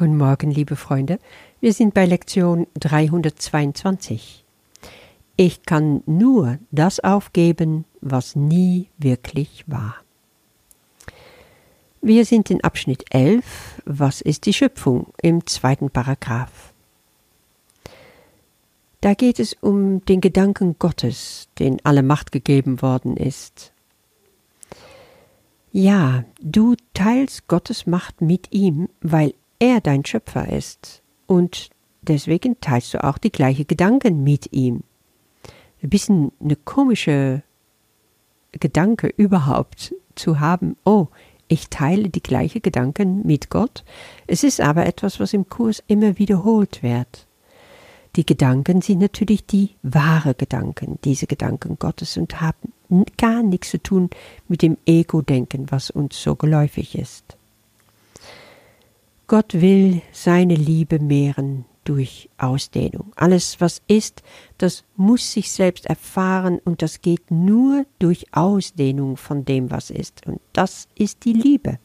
Guten Morgen, liebe Freunde. Wir sind bei Lektion 322. Ich kann nur das aufgeben, was nie wirklich war. Wir sind in Abschnitt 11. Was ist die Schöpfung? im zweiten Paragraph. Da geht es um den Gedanken Gottes, den alle Macht gegeben worden ist. Ja, du teilst Gottes Macht mit ihm, weil er dein Schöpfer ist. Und deswegen teilst du auch die gleichen Gedanken mit ihm. Ein bisschen eine komische Gedanke überhaupt zu haben, oh, ich teile die gleichen Gedanken mit Gott. Es ist aber etwas, was im Kurs immer wiederholt wird. Die Gedanken sind natürlich die wahre Gedanken, diese Gedanken Gottes und haben gar nichts zu tun mit dem Ego-Denken, was uns so geläufig ist. Gott will seine Liebe mehren durch Ausdehnung. Alles, was ist, das muss sich selbst erfahren und das geht nur durch Ausdehnung von dem, was ist. Und das ist die Liebe.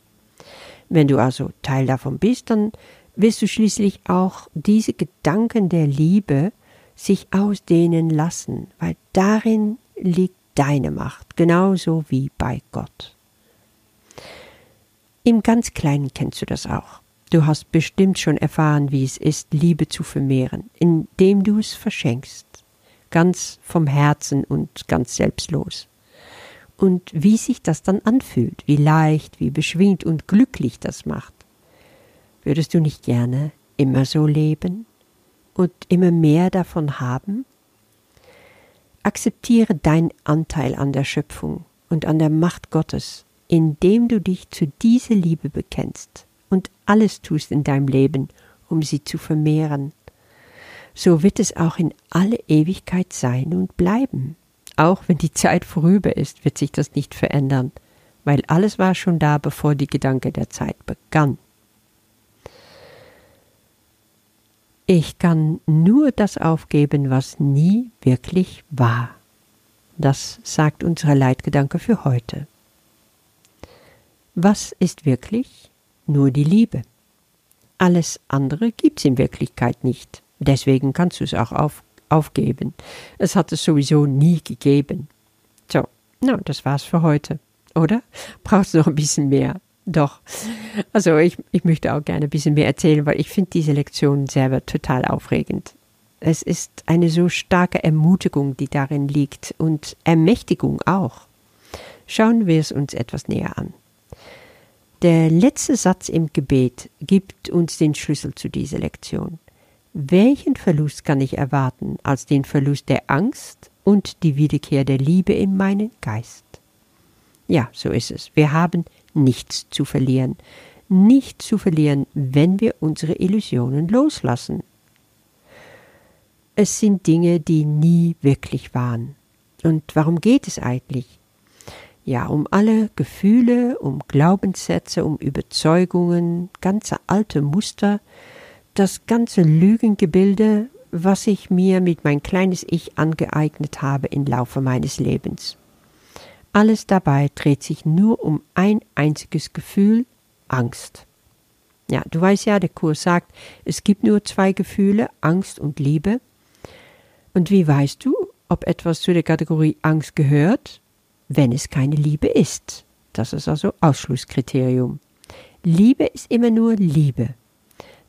Wenn du also Teil davon bist, dann wirst du schließlich auch diese Gedanken der Liebe sich ausdehnen lassen, weil darin liegt deine Macht, genauso wie bei Gott. Im ganz Kleinen kennst du das auch. Du hast bestimmt schon erfahren, wie es ist, Liebe zu vermehren, indem du es verschenkst, ganz vom Herzen und ganz selbstlos. Und wie sich das dann anfühlt, wie leicht, wie beschwingt und glücklich das macht. Würdest du nicht gerne immer so leben und immer mehr davon haben? Akzeptiere deinen Anteil an der Schöpfung und an der Macht Gottes, indem du dich zu dieser Liebe bekennst und alles tust in deinem Leben, um sie zu vermehren. So wird es auch in alle Ewigkeit sein und bleiben. Auch wenn die Zeit vorüber ist, wird sich das nicht verändern, weil alles war schon da, bevor die Gedanke der Zeit begann. Ich kann nur das aufgeben, was nie wirklich war. Das sagt unsere Leitgedanke für heute. Was ist wirklich? Nur die Liebe. Alles andere gibt's in Wirklichkeit nicht. Deswegen kannst du es auch auf, aufgeben. Es hat es sowieso nie gegeben. So, na, das war's für heute. Oder? Brauchst du noch ein bisschen mehr? Doch. Also ich, ich möchte auch gerne ein bisschen mehr erzählen, weil ich finde diese Lektion selber total aufregend. Es ist eine so starke Ermutigung, die darin liegt und Ermächtigung auch. Schauen wir es uns etwas näher an. Der letzte Satz im Gebet gibt uns den Schlüssel zu dieser Lektion. Welchen Verlust kann ich erwarten als den Verlust der Angst und die Wiederkehr der Liebe in meinen Geist? Ja, so ist es. Wir haben nichts zu verlieren. Nichts zu verlieren, wenn wir unsere Illusionen loslassen. Es sind Dinge, die nie wirklich waren. Und warum geht es eigentlich? Ja, um alle Gefühle, um Glaubenssätze, um Überzeugungen, ganze alte Muster, das ganze Lügengebilde, was ich mir mit mein kleines Ich angeeignet habe im Laufe meines Lebens. Alles dabei dreht sich nur um ein einziges Gefühl, Angst. Ja, du weißt ja, der Kurs sagt, es gibt nur zwei Gefühle, Angst und Liebe. Und wie weißt du, ob etwas zu der Kategorie Angst gehört wenn es keine Liebe ist. Das ist also Ausschlusskriterium. Liebe ist immer nur Liebe.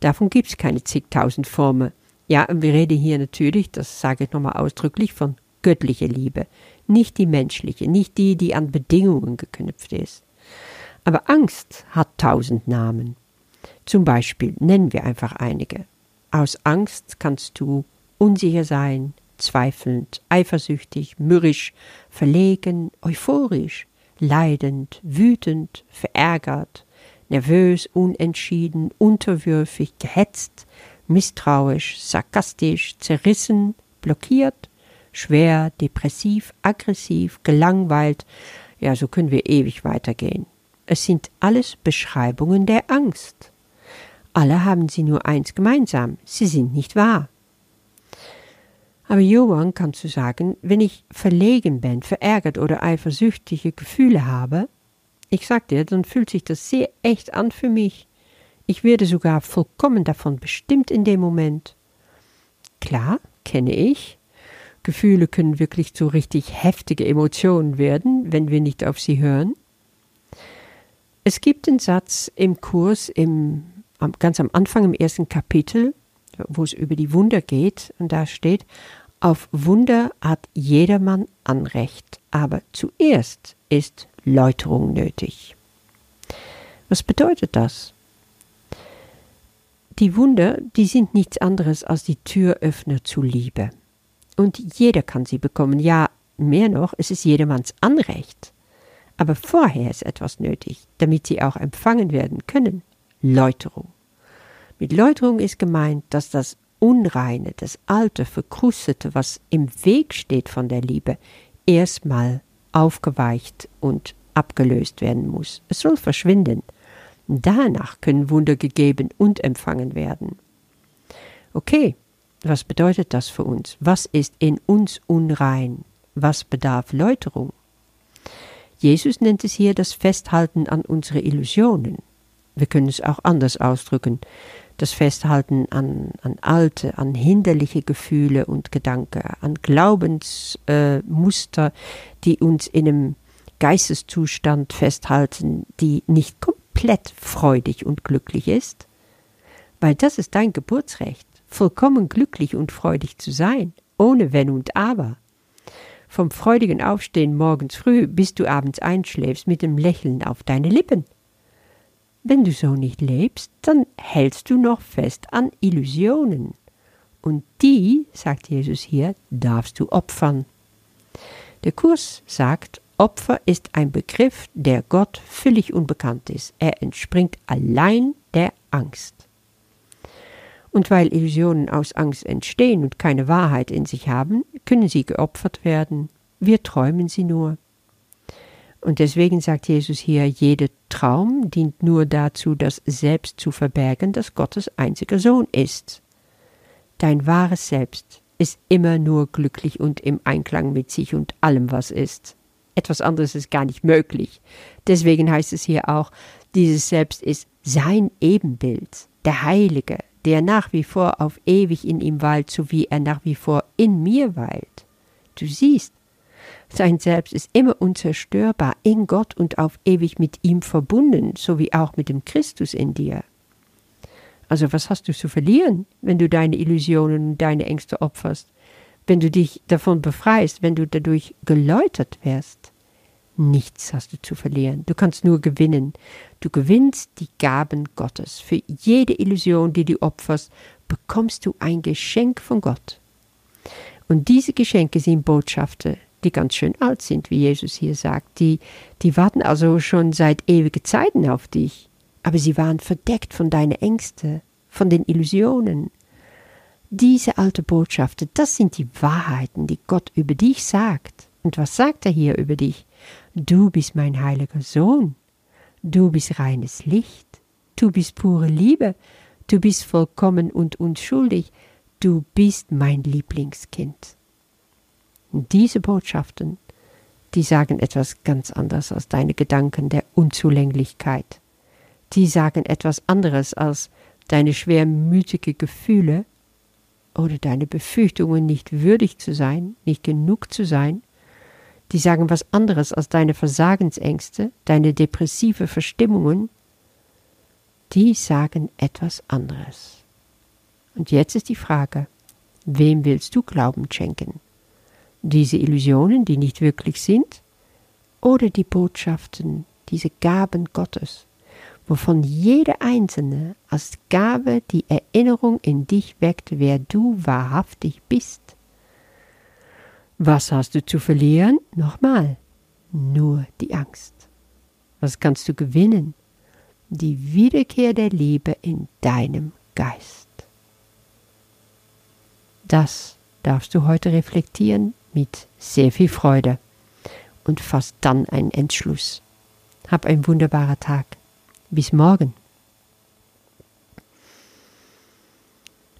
Davon gibt es keine zigtausend Formen. Ja, wir reden hier natürlich, das sage ich nochmal ausdrücklich, von göttlicher Liebe, nicht die menschliche, nicht die, die an Bedingungen geknüpft ist. Aber Angst hat tausend Namen. Zum Beispiel nennen wir einfach einige. Aus Angst kannst du unsicher sein, zweifelnd, eifersüchtig, mürrisch, verlegen, euphorisch, leidend, wütend, verärgert, nervös, unentschieden, unterwürfig, gehetzt, misstrauisch, sarkastisch, zerrissen, blockiert, schwer, depressiv, aggressiv, gelangweilt, ja, so können wir ewig weitergehen. Es sind alles Beschreibungen der Angst. Alle haben sie nur eins gemeinsam, sie sind nicht wahr. Aber Johann kannst du sagen, wenn ich verlegen bin, verärgert oder eifersüchtige Gefühle habe, ich sag dir, dann fühlt sich das sehr echt an für mich. Ich werde sogar vollkommen davon bestimmt in dem Moment. Klar, kenne ich. Gefühle können wirklich zu richtig heftige Emotionen werden, wenn wir nicht auf sie hören. Es gibt einen Satz im Kurs, im, ganz am Anfang im ersten Kapitel, wo es über die Wunder geht, und da steht, auf Wunder hat jedermann Anrecht, aber zuerst ist Läuterung nötig. Was bedeutet das? Die Wunder, die sind nichts anderes als die Türöffner zu Liebe. Und jeder kann sie bekommen. Ja, mehr noch, es ist jedermanns Anrecht. Aber vorher ist etwas nötig, damit sie auch empfangen werden können. Läuterung. Mit Läuterung ist gemeint, dass das Unreine, das Alte, Verkrustete, was im Weg steht von der Liebe, erstmal aufgeweicht und abgelöst werden muss. Es soll verschwinden. Danach können Wunder gegeben und empfangen werden. Okay, was bedeutet das für uns? Was ist in uns unrein? Was bedarf Läuterung? Jesus nennt es hier das Festhalten an unsere Illusionen. Wir können es auch anders ausdrücken. Das Festhalten an, an alte, an hinderliche Gefühle und Gedanken, an Glaubensmuster, äh, die uns in einem Geisteszustand festhalten, die nicht komplett freudig und glücklich ist. Weil das ist dein Geburtsrecht, vollkommen glücklich und freudig zu sein, ohne Wenn und Aber. Vom freudigen Aufstehen morgens früh, bis du abends einschläfst, mit dem Lächeln auf deine Lippen. Wenn du so nicht lebst, dann hältst du noch fest an Illusionen. Und die, sagt Jesus hier, darfst du opfern. Der Kurs sagt, Opfer ist ein Begriff, der Gott völlig unbekannt ist. Er entspringt allein der Angst. Und weil Illusionen aus Angst entstehen und keine Wahrheit in sich haben, können sie geopfert werden. Wir träumen sie nur. Und deswegen sagt Jesus hier, jeder Traum dient nur dazu, das Selbst zu verbergen, das Gottes einziger Sohn ist. Dein wahres Selbst ist immer nur glücklich und im Einklang mit sich und allem, was ist. Etwas anderes ist gar nicht möglich. Deswegen heißt es hier auch, dieses Selbst ist sein Ebenbild, der Heilige, der nach wie vor auf ewig in ihm weilt, so wie er nach wie vor in mir weilt. Du siehst, sein Selbst ist immer unzerstörbar in Gott und auf ewig mit ihm verbunden, so wie auch mit dem Christus in dir. Also was hast du zu verlieren, wenn du deine Illusionen und deine Ängste opferst, wenn du dich davon befreist, wenn du dadurch geläutert wirst? Nichts hast du zu verlieren. Du kannst nur gewinnen. Du gewinnst die Gaben Gottes. Für jede Illusion, die du opferst, bekommst du ein Geschenk von Gott. Und diese Geschenke sind Botschaften, die ganz schön alt sind, wie Jesus hier sagt. Die, die warten also schon seit ewigen Zeiten auf dich. Aber sie waren verdeckt von deinen Ängsten, von den Illusionen. Diese alte Botschaften, das sind die Wahrheiten, die Gott über dich sagt. Und was sagt er hier über dich? Du bist mein heiliger Sohn. Du bist reines Licht. Du bist pure Liebe. Du bist vollkommen und unschuldig. Du bist mein Lieblingskind. Diese Botschaften, die sagen etwas ganz anderes als deine Gedanken der Unzulänglichkeit. Die sagen etwas anderes als deine schwermütige Gefühle oder deine Befürchtungen, nicht würdig zu sein, nicht genug zu sein die sagen was anderes als deine Versagensängste, deine depressive Verstimmungen, die sagen etwas anderes. Und jetzt ist die Frage, wem willst du Glauben schenken? Diese Illusionen, die nicht wirklich sind, oder die Botschaften, diese Gaben Gottes, wovon jede einzelne als Gabe die Erinnerung in dich weckt, wer du wahrhaftig bist? Was hast du zu verlieren? Nochmal, nur die Angst. Was kannst du gewinnen? Die Wiederkehr der Liebe in deinem Geist. Das darfst du heute reflektieren mit sehr viel Freude und fass dann einen Entschluss. Hab einen wunderbaren Tag. Bis morgen.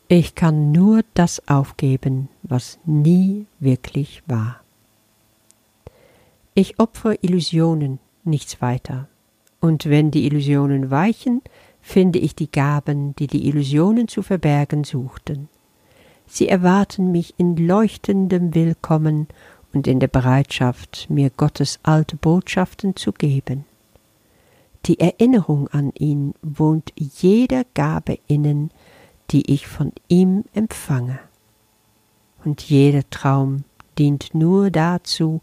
Ich kann nur das aufgeben, was nie wirklich war. Ich opfere Illusionen, nichts weiter. Und wenn die Illusionen weichen, finde ich die Gaben, die die Illusionen zu verbergen suchten. Sie erwarten mich in leuchtendem Willkommen und in der Bereitschaft, mir Gottes alte Botschaften zu geben. Die Erinnerung an ihn wohnt jeder Gabe innen, die ich von ihm empfange. Und jeder Traum dient nur dazu,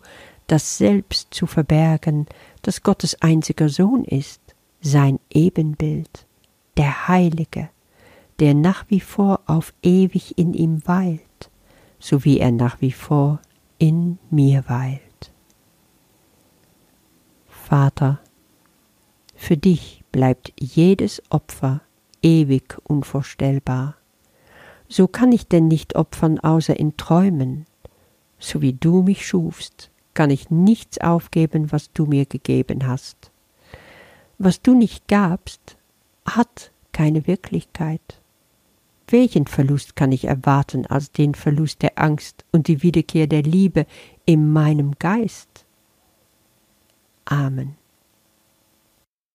das Selbst zu verbergen, das Gottes einziger Sohn ist, sein Ebenbild, der Heilige, der nach wie vor auf ewig in ihm weilt, so wie er nach wie vor in mir weilt. Vater, für dich bleibt jedes Opfer ewig unvorstellbar. So kann ich denn nicht opfern außer in Träumen. So wie du mich schufst, kann ich nichts aufgeben, was du mir gegeben hast. Was du nicht gabst, hat keine Wirklichkeit. Welchen Verlust kann ich erwarten als den Verlust der Angst und die Wiederkehr der Liebe in meinem Geist? Amen.